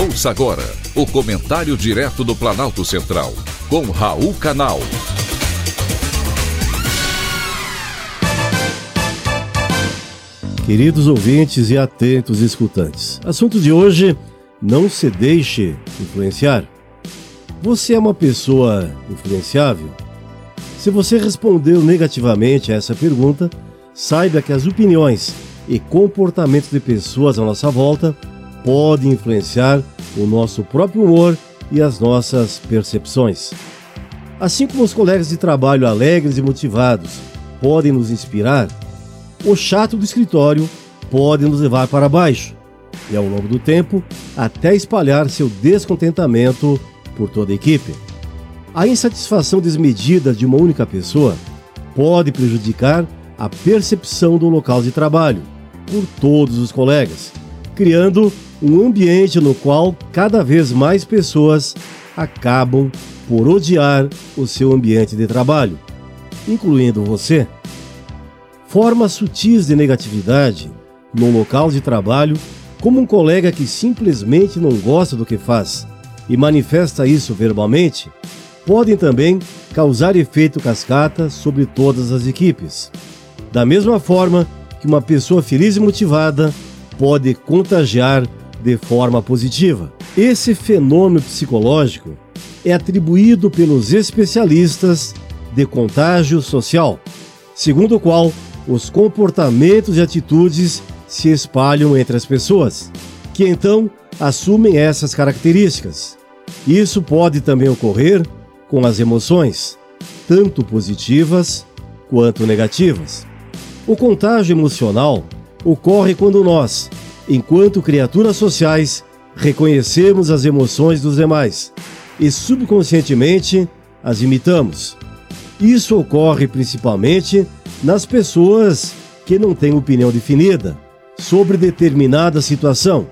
Ouça agora o comentário direto do Planalto Central, com Raul Canal. Queridos ouvintes e atentos escutantes, assunto de hoje: não se deixe influenciar. Você é uma pessoa influenciável? Se você respondeu negativamente a essa pergunta, saiba que as opiniões e comportamentos de pessoas à nossa volta podem influenciar o nosso próprio humor e as nossas percepções. Assim como os colegas de trabalho alegres e motivados podem nos inspirar, o chato do escritório pode nos levar para baixo e, ao longo do tempo, até espalhar seu descontentamento por toda a equipe. A insatisfação desmedida de uma única pessoa pode prejudicar a percepção do local de trabalho por todos os colegas, criando um ambiente no qual cada vez mais pessoas acabam por odiar o seu ambiente de trabalho, incluindo você. Formas sutis de negatividade no local de trabalho, como um colega que simplesmente não gosta do que faz e manifesta isso verbalmente, podem também causar efeito cascata sobre todas as equipes. Da mesma forma que uma pessoa feliz e motivada pode contagiar de forma positiva. Esse fenômeno psicológico é atribuído pelos especialistas de contágio social, segundo o qual os comportamentos e atitudes se espalham entre as pessoas, que então assumem essas características. Isso pode também ocorrer com as emoções, tanto positivas quanto negativas. O contágio emocional ocorre quando nós, enquanto criaturas sociais, reconhecemos as emoções dos demais e subconscientemente as imitamos. Isso ocorre principalmente nas pessoas que não têm opinião definida sobre determinada situação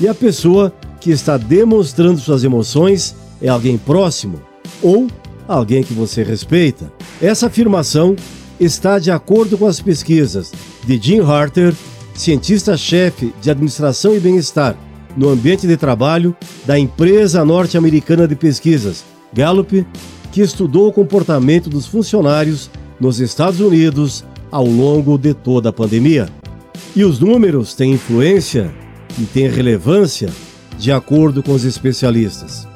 e a pessoa que está demonstrando suas emoções é alguém próximo ou alguém que você respeita. Essa afirmação está de acordo com as pesquisas de Jim Harter cientista-chefe de administração e bem-estar no ambiente de trabalho da empresa norte-americana de pesquisas Gallup, que estudou o comportamento dos funcionários nos Estados Unidos ao longo de toda a pandemia. E os números têm influência e têm relevância de acordo com os especialistas.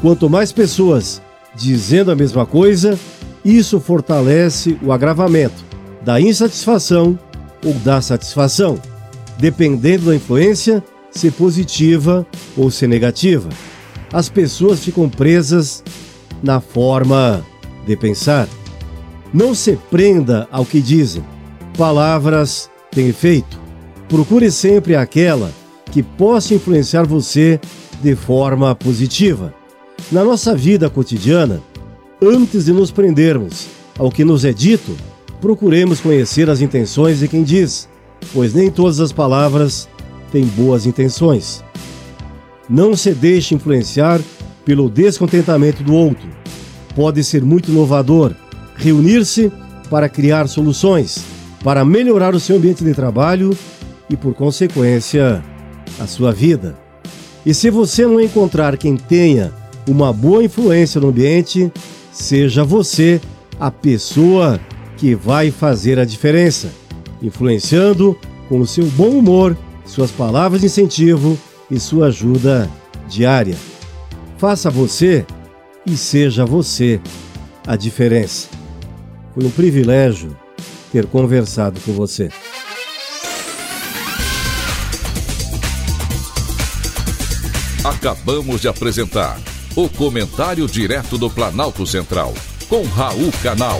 Quanto mais pessoas dizendo a mesma coisa, isso fortalece o agravamento da insatisfação ou da satisfação, dependendo da influência, ser positiva ou ser negativa. As pessoas ficam presas na forma de pensar. Não se prenda ao que dizem. Palavras têm efeito. Procure sempre aquela que possa influenciar você de forma positiva. Na nossa vida cotidiana, antes de nos prendermos ao que nos é dito, procuremos conhecer as intenções de quem diz, pois nem todas as palavras têm boas intenções. Não se deixe influenciar pelo descontentamento do outro. Pode ser muito inovador reunir-se para criar soluções, para melhorar o seu ambiente de trabalho e, por consequência, a sua vida. E se você não encontrar quem tenha uma boa influência no ambiente, seja você a pessoa que vai fazer a diferença, influenciando com o seu bom humor, suas palavras de incentivo e sua ajuda diária. Faça você e seja você a diferença. Foi um privilégio ter conversado com você. Acabamos de apresentar o Comentário Direto do Planalto Central, com Raul Canal.